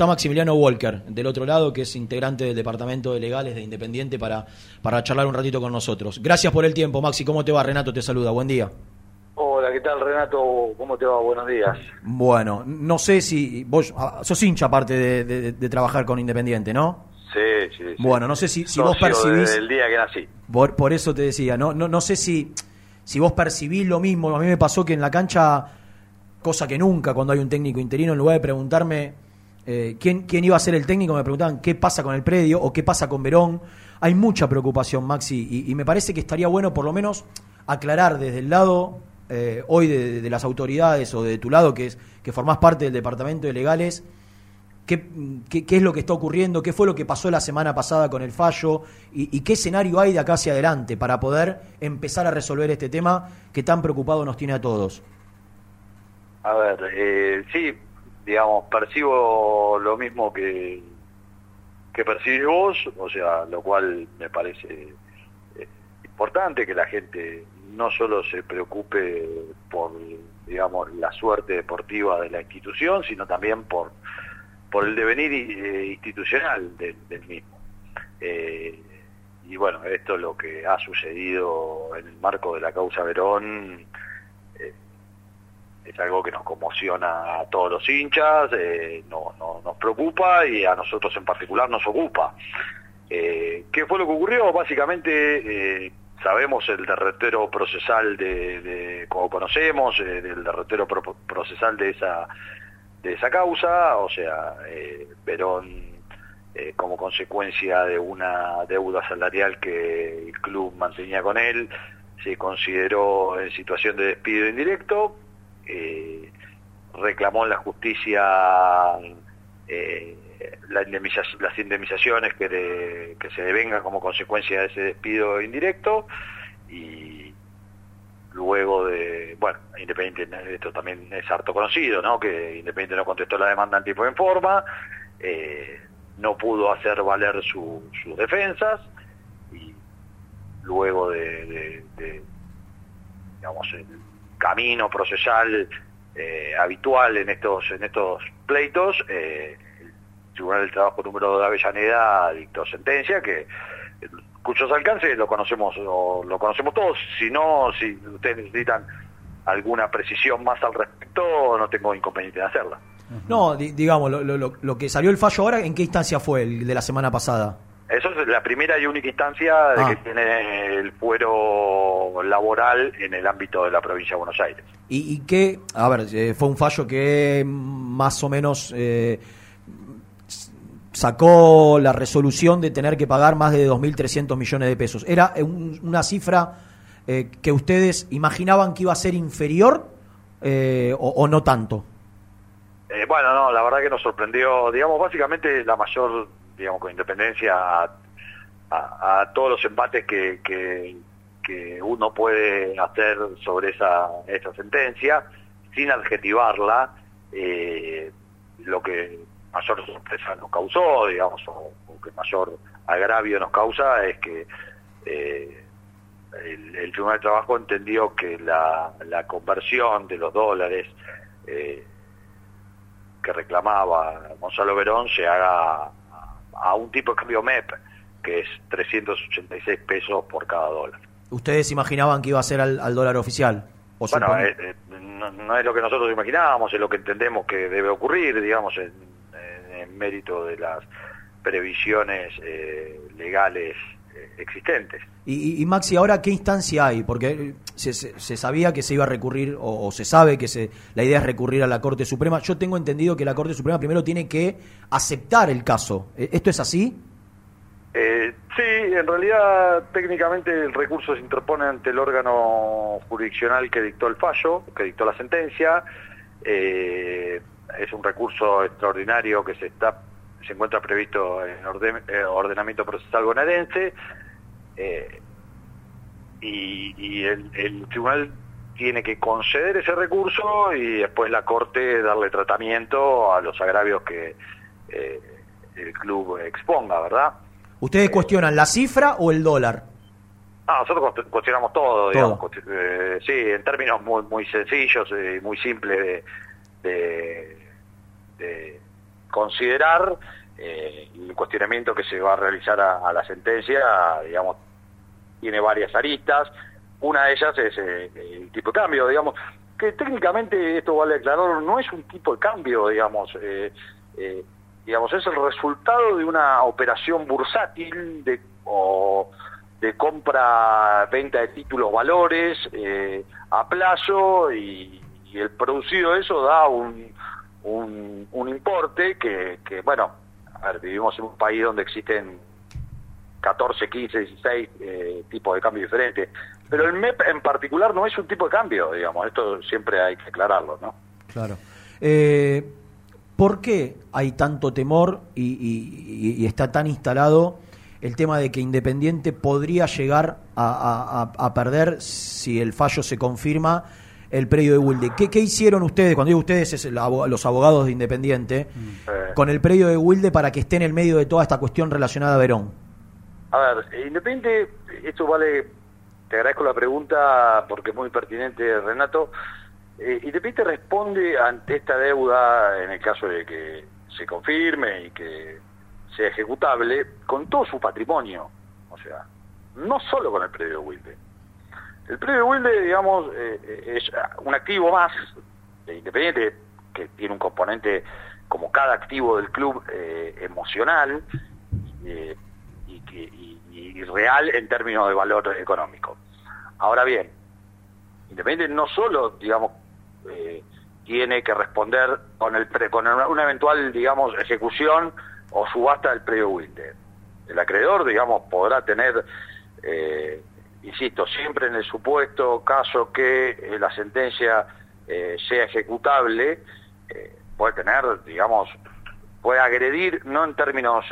está Maximiliano Walker del otro lado, que es integrante del Departamento de Legales de Independiente, para, para charlar un ratito con nosotros. Gracias por el tiempo, Maxi. ¿Cómo te va? Renato te saluda. Buen día. Hola, ¿qué tal Renato? ¿Cómo te va? Buenos días. Bueno, no sé si vos ah, sos hincha aparte de, de, trabajar con Independiente, ¿no? Sí, sí, sí. Bueno, no sé si, si vos percibís... el día que nací. Por, por, eso te decía, no, no, no sé si, si vos percibís lo mismo. A mí me pasó que en la cancha, cosa que nunca cuando hay un técnico interino, en lugar de preguntarme eh, ¿quién, quién iba a ser el técnico, me preguntaban qué pasa con el predio o qué pasa con Verón. Hay mucha preocupación, Maxi, y, me parece que estaría bueno por lo menos aclarar desde el lado eh, hoy de, las autoridades o de tu lado, que es que formás parte del departamento de legales, qué, qué, es lo que está ocurriendo, qué fue lo que pasó la semana pasada con el fallo y, qué escenario hay de acá hacia adelante para poder empezar a resolver este tema que tan preocupado nos tiene a todos. A ver, eh, sí, digamos, percibo lo mismo que, que percibís vos, o sea, lo cual me parece eh, importante que la gente no solo se preocupe por, digamos, la suerte deportiva de la institución, sino también por, por el devenir eh, institucional del, mismo. Eh, y bueno, esto es lo que ha sucedido en el marco de la causa Verón es algo que nos conmociona a todos los hinchas, eh, no, nos preocupa y a nosotros en particular nos ocupa. Eh, ¿Qué fue lo que ocurrió? Básicamente eh, sabemos el derretero procesal de, como conocemos, el derretero procesal de esa de esa causa, o sea, Verón como consecuencia de una deuda salarial que el club mantenía con él, se consideró en situación de despido indirecto, eh, reclamó en la justicia eh, las indemnizaciones que, que se devengan como consecuencia de ese despido indirecto y luego de, bueno, Independiente, esto también es harto conocido, ¿no? Que Independiente no contestó la demanda en tiempo y en forma, eh, no pudo hacer valer sus defensas y luego de, de digamos, el, camino procesal eh, habitual en estos en estos pleitos, eh, el Tribunal del Trabajo número 2 de Avellaneda dictó sentencia que cuyos alcances lo conocemos lo, lo conocemos todos, si no, si ustedes necesitan alguna precisión más al respecto, no tengo inconveniente en hacerla. No, digamos, lo, lo, lo, que salió el fallo ahora, ¿en qué instancia fue el de la semana pasada? Eso es la primera y única instancia de que ah. tiene el fuero laboral en el ámbito de la provincia de Buenos Aires. ¿Y, y qué? A ver, eh, fue un fallo que más o menos eh, sacó la resolución de tener que pagar más de 2.300 millones de pesos. ¿Era una cifra eh, que ustedes imaginaban que iba a ser inferior o, o, no tanto? bueno, no, la verdad que nos sorprendió, digamos, básicamente la mayor digamos, con independencia a, todos los empates que, uno puede hacer sobre esa, esa sentencia, sin adjetivarla, eh, lo que mayor sorpresa nos causó, digamos, o, que mayor agravio nos causa es que eh, el, Tribunal de Trabajo entendió que la, la conversión de los dólares eh, que reclamaba Gonzalo Verón se haga a un tipo de cambio MEP, que es 386 pesos por cada dólar. ¿Ustedes imaginaban que iba a ser al, dólar oficial? bueno, eh, eh, no, es lo que nosotros imaginábamos, es lo que entendemos que debe ocurrir, digamos, en, mérito de las previsiones eh, legales existentes. Y, Maxi, ahora qué instancia hay? Porque se, se, sabía que se iba a recurrir, o, se sabe que se, la idea es recurrir a la Corte Suprema. Yo tengo entendido que la Corte Suprema primero tiene que aceptar el caso. ¿E, ¿Esto es así? Eh, sí, en realidad técnicamente el recurso se interpone ante el órgano jurisdiccional que dictó el fallo, que dictó la sentencia. Eh, es un recurso extraordinario que se está se encuentra previsto en orden, eh, ordenamiento procesal bonaerense eh, y, el, tribunal tiene que conceder ese recurso y después la corte darle tratamiento a los agravios que eh, el club exponga, ¿verdad? ¿Ustedes cuestionan la cifra o el dólar? Ah, nosotros cuestionamos todo, digamos, sí, en términos muy muy sencillos y muy simples de, de considerar el cuestionamiento que se va a realizar a, la sentencia, digamos, tiene varias aristas. Una de ellas es el tipo de cambio, digamos, que técnicamente, esto vale aclarar, no es un tipo de cambio, digamos, digamos, es el resultado de una operación bursátil de, o de compra-venta de títulos valores eh, a plazo y, el producido de eso da un, un, importe que, que, bueno, a ver, vivimos en un país donde existen 14, 15, 16 tipos de cambio diferentes, pero el MEP en particular no es un tipo de cambio, digamos, esto siempre hay que aclararlo, ¿no? Claro. Eh, ¿Por qué hay tanto temor y, está tan instalado el tema de que Independiente podría llegar a, perder si el fallo se confirma el predio de Wilde? ¿Qué, hicieron ustedes, cuando digo ustedes, es los abogados de Independiente, mm. con el predio de Wilde para que esté en el medio de toda esta cuestión relacionada a Verón? A ver, Independiente, esto vale, te agradezco la pregunta porque es muy pertinente, Renato. Eh, Independiente responde ante esta deuda, en el caso de que se confirme y que sea ejecutable, con todo su patrimonio. O sea, no solo con el predio de Wilde. El predio de Wilde, digamos, eh, eh, es un activo más de Independiente que tiene un componente, como cada activo del club, emocional y, real en términos de valor económico. Ahora bien, Independiente no solo, digamos, eh, tiene que responder con el con una, eventual, digamos, ejecución o subasta del predio Wilde. El acreedor, digamos, podrá tener, eh, insisto, siempre en el supuesto caso que eh, la sentencia sea ejecutable, puede tener, digamos, puede agredir, no en términos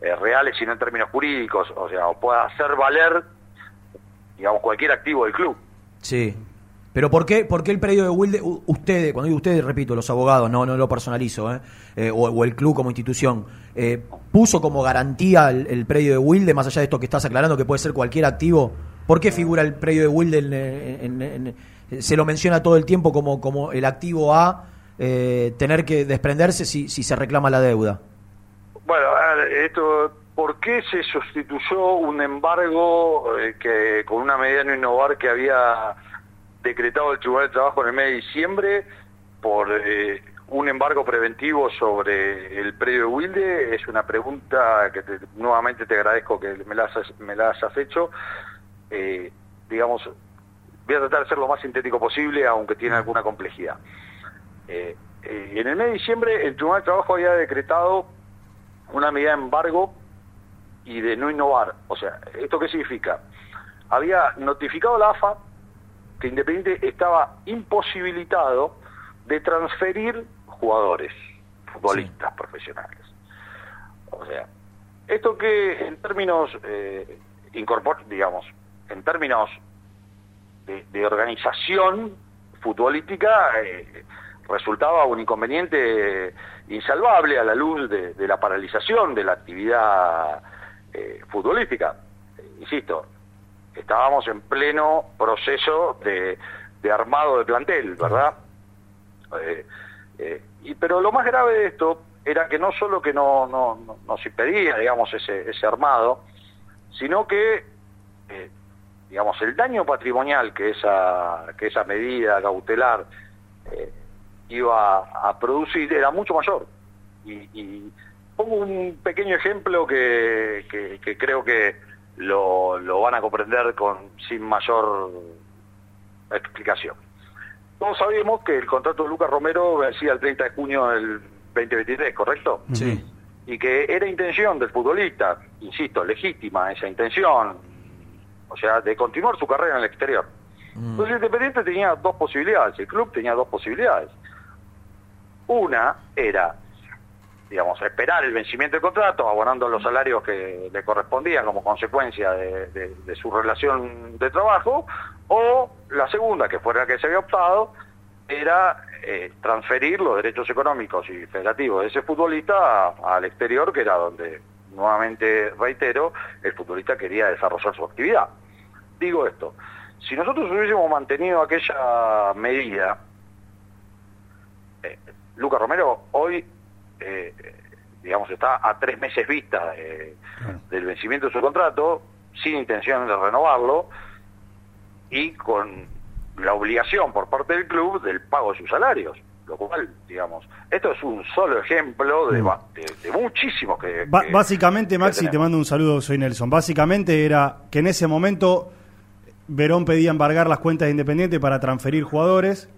reales, sino en términos jurídicos, o sea, puede hacer valer, digamos, cualquier activo del club. Sí. Pero ¿por qué, por qué el predio de Wilde, ustedes, cuando digo ustedes, repito, los abogados, no, no lo personalizo, ¿eh? Eh, o, el club como institución, eh, puso como garantía el, predio de Wilde, más allá de esto que estás aclarando, que puede ser cualquier activo? ¿Por qué figura el predio de Wilde? se lo menciona todo el tiempo como, como el activo a tener que desprenderse si, si se reclama la deuda. Bueno, esto ¿por qué se sustituyó un embargo que con una medida no innovar que había decretado el Tribunal de Trabajo en el mes de diciembre por eh, un embargo preventivo sobre el predio de Wilde es una pregunta que nuevamente te agradezco que me la, me la hayas hecho. Eh, digamos, voy a tratar de ser lo más sintético posible, aunque tiene alguna complejidad. Eh, en el mes de diciembre el Tribunal de Trabajo había decretado una medida de embargo y de no innovar. O sea, ¿esto qué significa? Había notificado la AFA que Independiente estaba imposibilitado de transferir jugadores, futbolistas profesionales. O sea, esto que en términos, eh, digamos, en términos de, organización futbolística, eh, resultaba un inconveniente insalvable a la luz de, la paralización de la actividad eh, futbolística. Insisto, estábamos en pleno proceso de, armado de plantel, ¿verdad? Eh, eh, y, pero lo más grave de esto era que no solo que no, no, nos impedía, digamos, ese, ese armado, sino que, eh, digamos, el daño patrimonial que esa, que esa medida cautelar iba a producir era mucho mayor. Y, pongo un pequeño ejemplo que, que creo que lo, lo van a comprender con sin mayor explicación. Todos sabemos que el contrato de Lucas Romero vencía el 30 de junio del 2023, ¿correcto? Sí. Y que era intención del futbolista, insisto, legítima esa intención, o sea, de continuar su carrera en el exterior. Mm. Entonces Independiente tenía dos posibilidades, el club tenía dos posibilidades. Una era digamos, esperar el vencimiento del contrato, abonando los salarios que le correspondían como consecuencia de, su relación de trabajo, o la segunda, que fue la que se había optado, era eh, transferir los derechos económicos y federativos de ese futbolista al exterior, que era donde, nuevamente reitero, el futbolista quería desarrollar su actividad. Digo esto, si nosotros hubiésemos mantenido aquella medida, eh, Lucas Romero hoy eh, digamos, está a tres meses vista del vencimiento de su contrato, sin intención de renovarlo y con la obligación por parte del club del pago de sus salarios. Lo cual, digamos, esto es un solo ejemplo de, mm. de, muchísimos que, Básicamente, Maxi, te mando un saludo, soy Nelson. Básicamente era que en ese momento Verón pedía embargar las cuentas de Independiente para transferir jugadores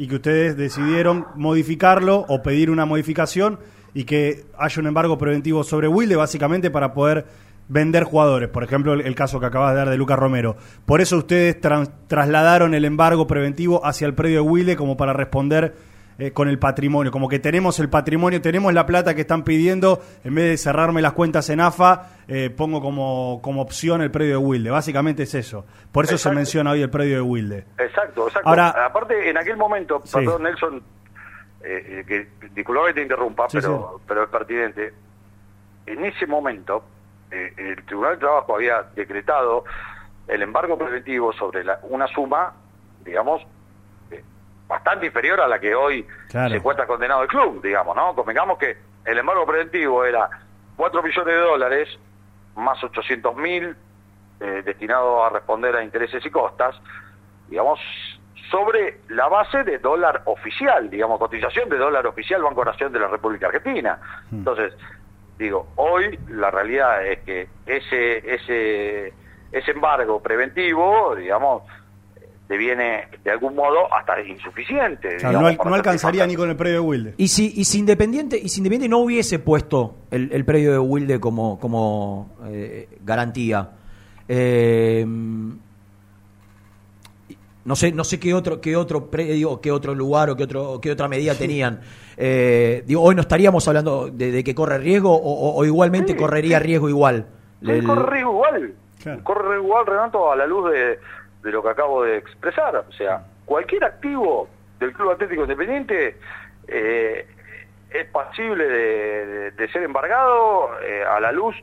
y que ustedes decidieron modificarlo o pedir una modificación y que haya un embargo preventivo sobre Wilde, básicamente para poder vender jugadores. Por ejemplo, el, caso que acabas de dar de Lucas Romero. Por eso ustedes trasladaron el embargo preventivo hacia el predio de Wilde como para responder eh, con el patrimonio. Como que tenemos el patrimonio, tenemos la plata que están pidiendo. En vez de cerrarme las cuentas en AFA, eh, pongo como, como opción el predio de Wilde. Básicamente es eso. Por eso se menciona hoy el predio de Wilde. Exacto, exacto. Ahora, Aparte, en aquel momento, perdón, Nelson, eh, que disculpa que te interrumpa, pero, pero es pertinente. En ese momento, eh, el Tribunal de Trabajo había decretado el embargo preventivo sobre la, una suma, digamos, eh, bastante inferior a la que hoy se encuentra condenado el club, digamos, ¿no? Convengamos que el embargo preventivo era 4 millones de dólares más 800 mil eh, destinados a responder a intereses y costas, digamos, sobre la base de dólar oficial, digamos, cotización de dólar oficial Banco Nación de la República Argentina. Hmm. Entonces, Digo, hoy la realidad es que ese, ese, ese embargo preventivo, digamos, deviene de algún modo hasta insuficiente. no, alcanzaría ni con el predio de Wilde. Y si, y si Independiente, y si Independiente no hubiese puesto el, el predio de Wilde como, como eh, garantía, eh, no sé, no sé qué otro, qué otro predio, qué otro lugar o qué otro, qué otra medida tenían. Eh, digo, hoy no estaríamos hablando de, que corre riesgo o, igualmente correría riesgo igual. corre riesgo igual. Corre riesgo igual, Renato, a la luz de, lo que acabo de expresar. O sea, cualquier activo del Club Atlético Independiente eh, es pasible de, ser embargado eh, a la luz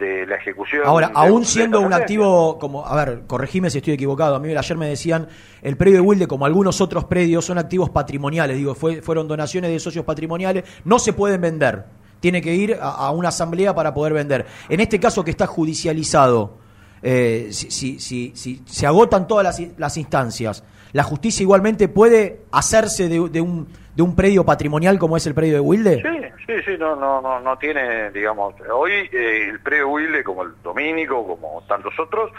de la ejecución. Ahora, aún siendo un activo, como, a ver, corregime si estoy equivocado, a mí ayer me decían, el predio de Wilde, como algunos otros predios, son activos patrimoniales, digo, fue, fueron donaciones de socios patrimoniales, no se pueden vender, tiene que ir a, una asamblea para poder vender. En este caso que está judicializado, eh, si, si, si, se agotan todas las, las instancias, la justicia igualmente puede hacerse de, un, de un predio patrimonial como es el predio de Wilde? Sí, sí, sí, no, no, no, no tiene, digamos, hoy eh, el predio de Wilde, como el Domínico, como tantos otros,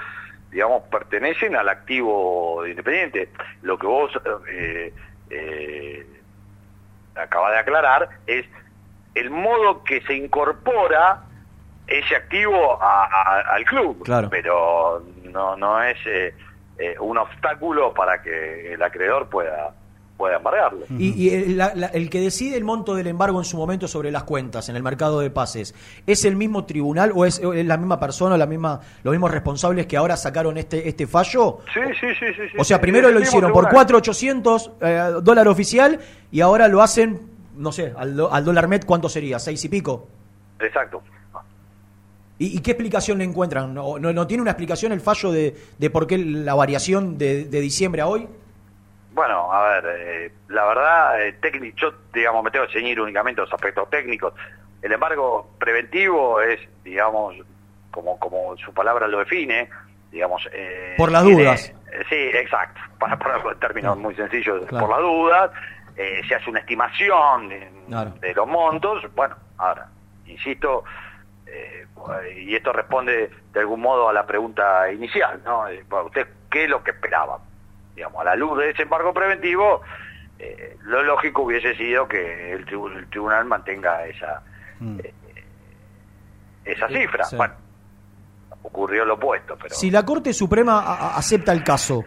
digamos, pertenecen al activo Independiente. Lo que vos eh, eh, acabas de aclarar es el modo que se incorpora ese activo al club, claro. pero no, no es eh, eh, un obstáculo para que el acreedor pueda pueda embargarlo. Y, el, que decide el monto del embargo en su momento sobre las cuentas en el mercado de pases, ¿es el mismo tribunal o es, la misma persona, la misma, los mismos responsables que ahora sacaron este este fallo? Sí, sí, sí. sí, o sea, primero lo hicieron por 4.800 eh, dólar oficial y ahora lo hacen, no sé, al, al dólar met, ¿cuánto sería? ¿Seis y pico? Exacto. ¿Y, qué explicación le encuentran? ¿No, no, tiene una explicación el fallo de, de por qué la variación de, diciembre a hoy? Bueno, a ver, eh, la verdad, eh, técnico, yo, digamos, me tengo que ceñir únicamente los aspectos técnicos. El embargo preventivo es, digamos, como, como su palabra lo define, digamos... Eh, por las dudas. sí, exacto, para ponerlo en términos muy sencillos, por las dudas, se hace una estimación de los montos, bueno, ahora, insisto, eh, y esto responde de algún modo a la pregunta inicial, ¿no? Eh, ¿Usted qué es lo que esperaba? Digamos, a la luz de ese embargo preventivo, eh, lo lógico hubiese sido que el, tribunal mantenga esa mm. esa cifra. Bueno, ocurrió lo opuesto. Pero... Si la Corte Suprema acepta el caso,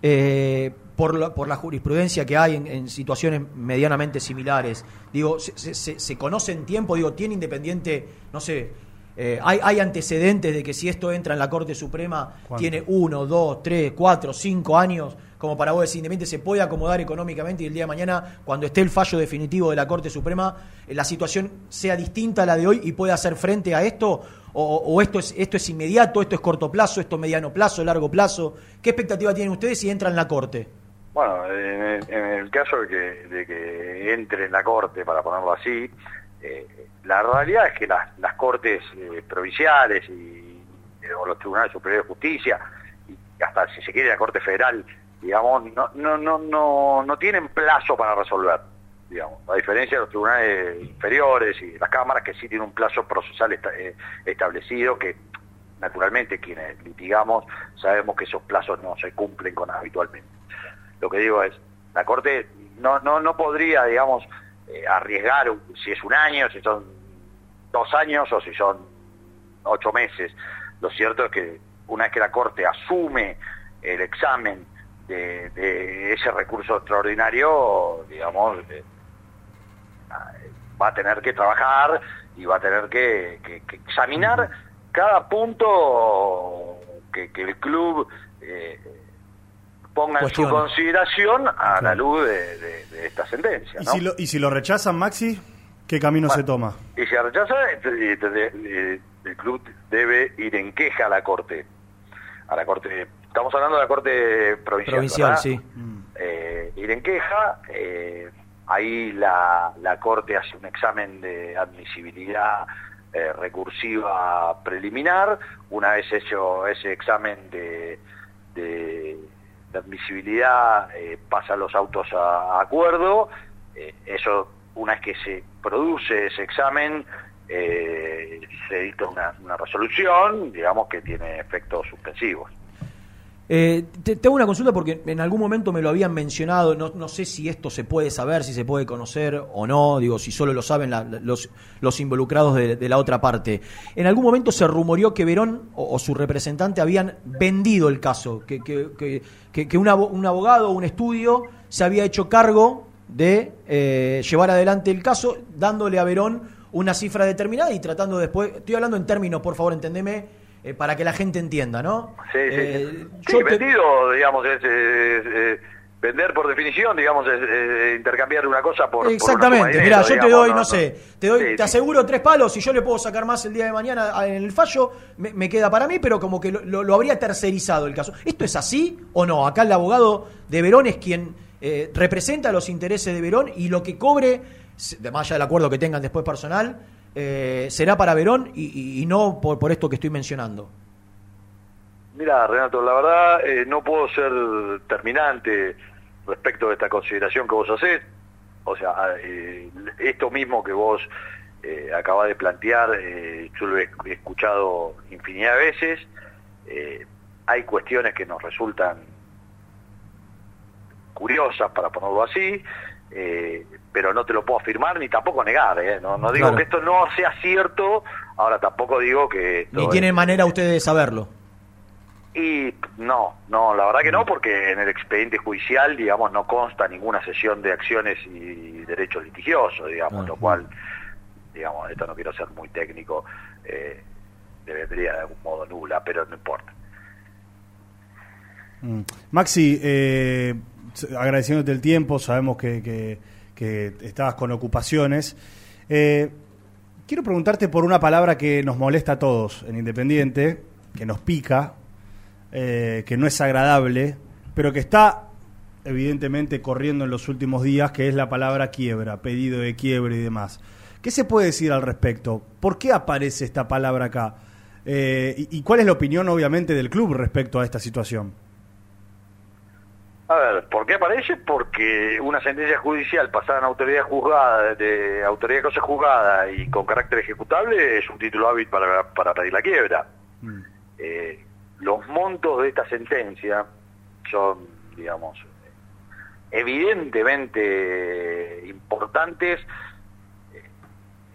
eh, por la, por la jurisprudencia que hay en, situaciones medianamente similares. Digo, se, se, conoce en tiempo, digo, tiene independiente, no sé, eh, hay, hay, antecedentes de que si esto entra en la Corte Suprema, tiene uno, dos, tres, cuatro, cinco años, como para vos decir, Independiente se puede acomodar económicamente y el día de mañana, cuando esté el fallo definitivo de la Corte Suprema, eh, la situación sea distinta a la de hoy y pueda hacer frente a esto, o, esto, es, esto es inmediato, esto es corto plazo, esto es mediano plazo, largo plazo. ¿Qué expectativa tienen ustedes si entran en la Corte? Bueno, en el, caso de que, de que, entre en la corte, para ponerlo así, eh, la realidad es que las, cortes eh, provinciales y, o los tribunales superiores de justicia, y hasta si se quiere la corte federal, digamos, no, no, no, no, no tienen plazo para resolver, digamos, a diferencia de los tribunales inferiores y las cámaras que sí tienen un plazo procesal eh, establecido que naturalmente quienes litigamos sabemos que esos plazos no se cumplen con habitualmente. Lo que digo es, la Corte no, no, no podría, digamos, eh, arriesgar si es un año, si son dos años o si son ocho meses. Lo cierto es que una vez que la Corte asume el examen de, ese recurso extraordinario, digamos, eh, va a tener que trabajar y va a tener que, examinar cada punto que, el club eh, ponga en su consideración a la luz de, esta sentencia. ¿Y, si lo, ¿Y si lo rechazan, Maxi? ¿Qué camino se toma? Y si rechaza, el club debe ir en queja a la Corte. A la Corte Estamos hablando de la Corte Provincial. Provincial, sí. Eh, ir en queja, eh, ahí la, la, Corte hace un examen de admisibilidad eh, recursiva preliminar. Una vez hecho ese examen de, de, admisibilidad, pasa los autos a, acuerdo. eso, una vez que se produce ese examen, se edita una, una resolución, digamos, que tiene efectos suspensivos. Eh, te, tengo una consulta porque en algún momento me lo habían mencionado, no, sé si esto se puede saber, si se puede conocer o no, digo, si solo lo saben los, los, involucrados de, la otra parte. En algún momento se rumoreó que Verón o, su representante habían vendido el caso, que, que, que, que un, abogado o un estudio se había hecho cargo de eh, llevar adelante el caso, dándole a Verón una cifra determinada y tratando después, estoy hablando en términos, por favor, entendeme eh, para que la gente entienda, ¿no? Sí, sí. Eh, vendido, digamos, es, vender por definición, digamos, es, intercambiar una cosa por Exactamente, mira, yo te doy, no, sé, te doy, te aseguro tres palos y yo le puedo sacar más el día de mañana en el fallo, me, queda para mí, pero como que lo, habría tercerizado el caso. ¿Esto es así o no? Acá el abogado de Verón es quien eh, representa los intereses de Verón y lo que cobre, más allá del acuerdo que tengan después personal, eh, será para Verón y, no por, por, esto que estoy mencionando? Mira, Renato, la verdad eh, no puedo ser terminante respecto de esta consideración que vos hacés. O sea, eh, esto mismo que vos eh, acabas de plantear, yo lo he escuchado infinidad de veces. hay cuestiones que nos resultan curiosas, para ponerlo así, eh, pero no te lo puedo afirmar ni tampoco negar. ¿eh? No, no digo que esto no sea cierto, ahora tampoco digo que... Ni tiene manera ustedes de saberlo. Y no, no, la verdad que no, porque en el expediente judicial, digamos, no consta ninguna sesión de acciones y derechos litigiosos, digamos, lo cual, digamos, esto no quiero ser muy técnico, eh, debería de algún modo nula, pero no importa. Mm. Maxi, eh, agradeciéndote el tiempo, sabemos que, estabas con ocupaciones. Eh, quiero preguntarte por una palabra que nos molesta a todos en Independiente, que nos pica, eh, que no es agradable, pero que está evidentemente corriendo en los últimos días, que es la palabra quiebra, pedido de quiebra y demás. ¿Qué se puede decir al respecto? ¿Por qué aparece esta palabra acá? Eh, y, cuál es la opinión, obviamente, del club respecto a esta situación? A ver, ¿por qué aparece? Porque una sentencia judicial pasada en autoridad juzgada, de autoridad de cosa juzgada y con carácter ejecutable es un título hábil para, para pedir la quiebra. Mm. Eh, los montos de esta sentencia son, digamos, evidentemente importantes.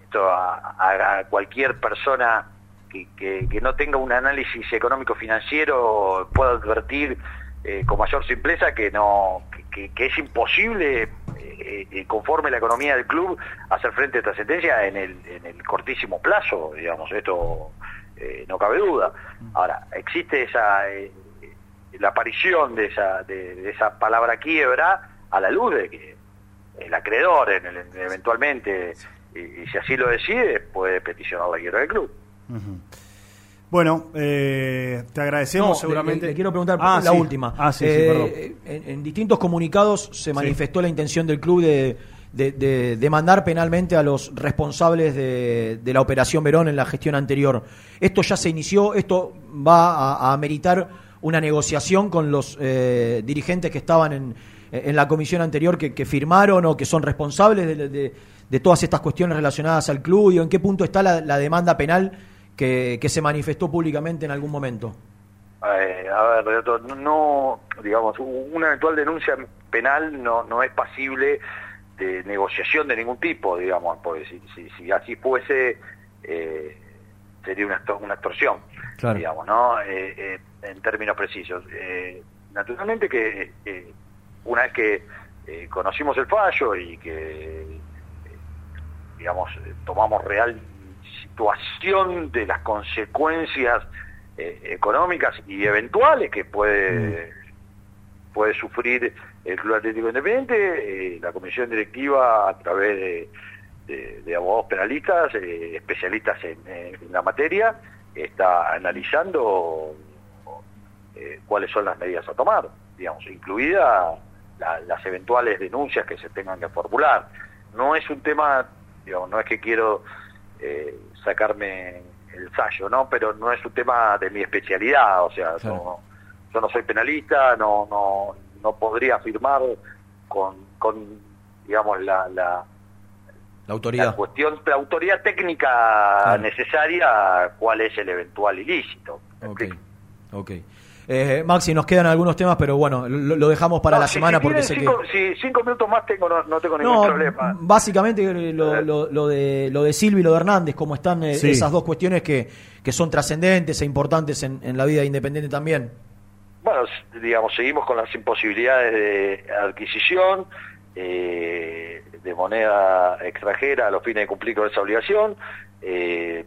Esto a, cualquier persona que, que no tenga un análisis económico financiero pueda advertir eh, con mayor simpleza que no que, es imposible eh, eh, conforme la economía del club hacer frente a esta sentencia en el, en el cortísimo plazo digamos esto no cabe duda. Ahora existe esa la aparición de esa de, esa palabra quiebra a la luz de que el acreedor en eventualmente y, si así lo decide puede peticionar la quiebra del club Bueno, eh, te agradecemos seguramente. Le, quiero preguntar ah, la última. Ah, sí, eh, en, distintos comunicados se manifestó la intención del club de, de, demandar penalmente a los responsables de, la operación Verón en la gestión anterior. Esto ya se inició, esto va a, ameritar una negociación con los eh, dirigentes que estaban en, en la comisión anterior que, que, firmaron o que son responsables de, todas estas cuestiones relacionadas al club y en qué punto está la demanda penal que, se manifestó públicamente en algún momento? Eh, a ver, no, digamos, una eventual denuncia penal no, no es pasible de negociación de ningún tipo, digamos, porque si, si, así fuese, eh, sería una, una extorsión, digamos, ¿no? Eh, en términos precisos. naturalmente que una vez que conocimos el fallo y que, digamos, tomamos real situación de las consecuencias eh, económicas y eventuales que puede, mm. puede sufrir el Club Atlético Independiente, eh, la comisión directiva a través de, de, abogados penalistas, eh, especialistas en, la materia, está analizando cuáles son las medidas a tomar, digamos, incluida las eventuales denuncias que se tengan que formular. No es un tema, digamos, no es que quiero eh, sacarme el sallo, ¿no? Pero no es un tema de mi especialidad, o sea, yo no soy penalista, no no no podría afirmar con, con digamos, la, la, autoridad. cuestión, la autoridad técnica necesaria, cuál es el eventual ilícito. Ok, ok. Eh, Maxi, nos quedan algunos temas, pero bueno, lo, dejamos para la semana porque sé cinco, que... Si cinco minutos más tengo, no, tengo ningún problema. Básicamente eh, lo, lo, de, lo de Silvio y lo de Hernández, cómo están eh, esas dos cuestiones que, que son trascendentes e importantes en, en la vida independiente también. Bueno, digamos, seguimos con las imposibilidades de adquisición de moneda extranjera a los fines de cumplir con esa obligación. Eh,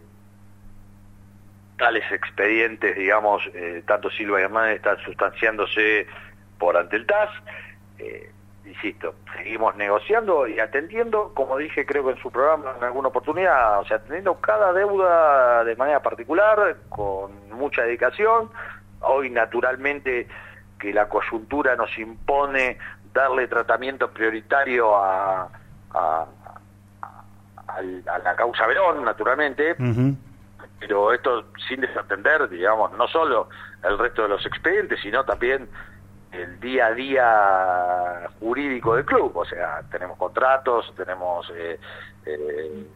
tales expedientes, digamos, eh, tanto Silva y Hernández están sustanciándose por ante el TAS. Eh, insisto, seguimos negociando y atendiendo, como dije creo que en su programa en alguna oportunidad, o sea, atendiendo cada deuda de manera particular, con mucha dedicación. Hoy naturalmente que la coyuntura nos impone darle tratamiento prioritario a, a, la causa Verón, naturalmente pero esto sin desatender, digamos, no solo el resto de los expedientes, sino también el día a día jurídico del club. O sea, tenemos contratos, tenemos eh, eh,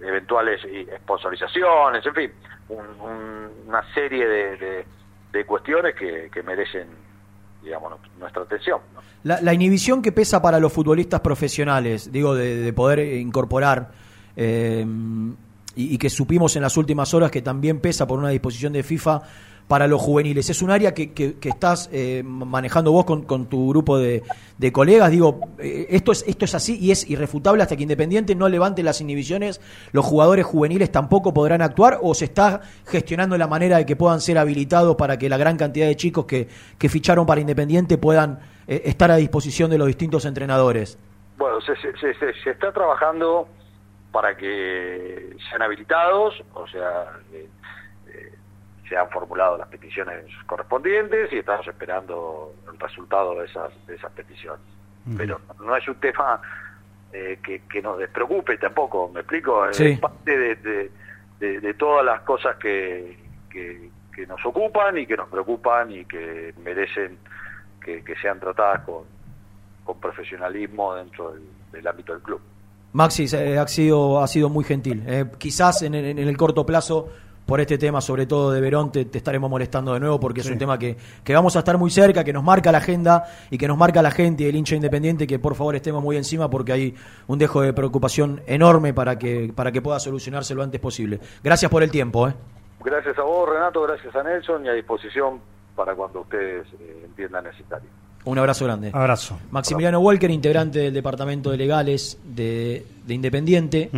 eventuales sponsorizaciones, en fin, una serie de, cuestiones que, merecen, digamos, nuestra atención. La, inhibición que pesa para los futbolistas profesionales, digo, de, poder incorporar eh, y, que supimos en las últimas horas que también pesa por una disposición de FIFA para los juveniles. Es un área que, que, estás eh, manejando vos con, tu grupo de, de, colegas. Digo, eh, esto, es, esto es así y es irrefutable hasta que Independiente no levante las inhibiciones. ¿Los jugadores juveniles tampoco podrán actuar o se está gestionando la manera de que puedan ser habilitados para que la gran cantidad de chicos que, que ficharon para Independiente puedan eh, estar a disposición de los distintos entrenadores? Bueno, se, se, se está trabajando para que sean habilitados, o sea, eh, eh, se han formulado las peticiones correspondientes y estamos esperando el resultado de esas, de esas peticiones. Pero no es un tema eh, que, nos despreocupe tampoco, ¿me explico? Es parte de, de, todas las cosas que, que, nos ocupan y que nos preocupan y que merecen que, sean tratadas con, con profesionalismo dentro del ámbito del club. Maxi eh, ha, sido, ha sido muy gentil. Eh, quizás en, el corto plazo, por este tema, sobre todo de Verón, te, estaremos molestando de nuevo porque es un tema que, que, vamos a estar muy cerca, que nos marca la agenda y que nos marca la gente y el hincha independiente, que por favor estemos muy encima porque hay un dejo de preocupación enorme para que, para que pueda solucionarse lo antes posible. Gracias por el tiempo. ¿eh? Gracias a vos, Renato, gracias a Nelson y a disposición para cuando ustedes entiendan necesario. Un abrazo grande. Abrazo. Maximiliano Walker, integrante del Departamento de Legales de, Independiente.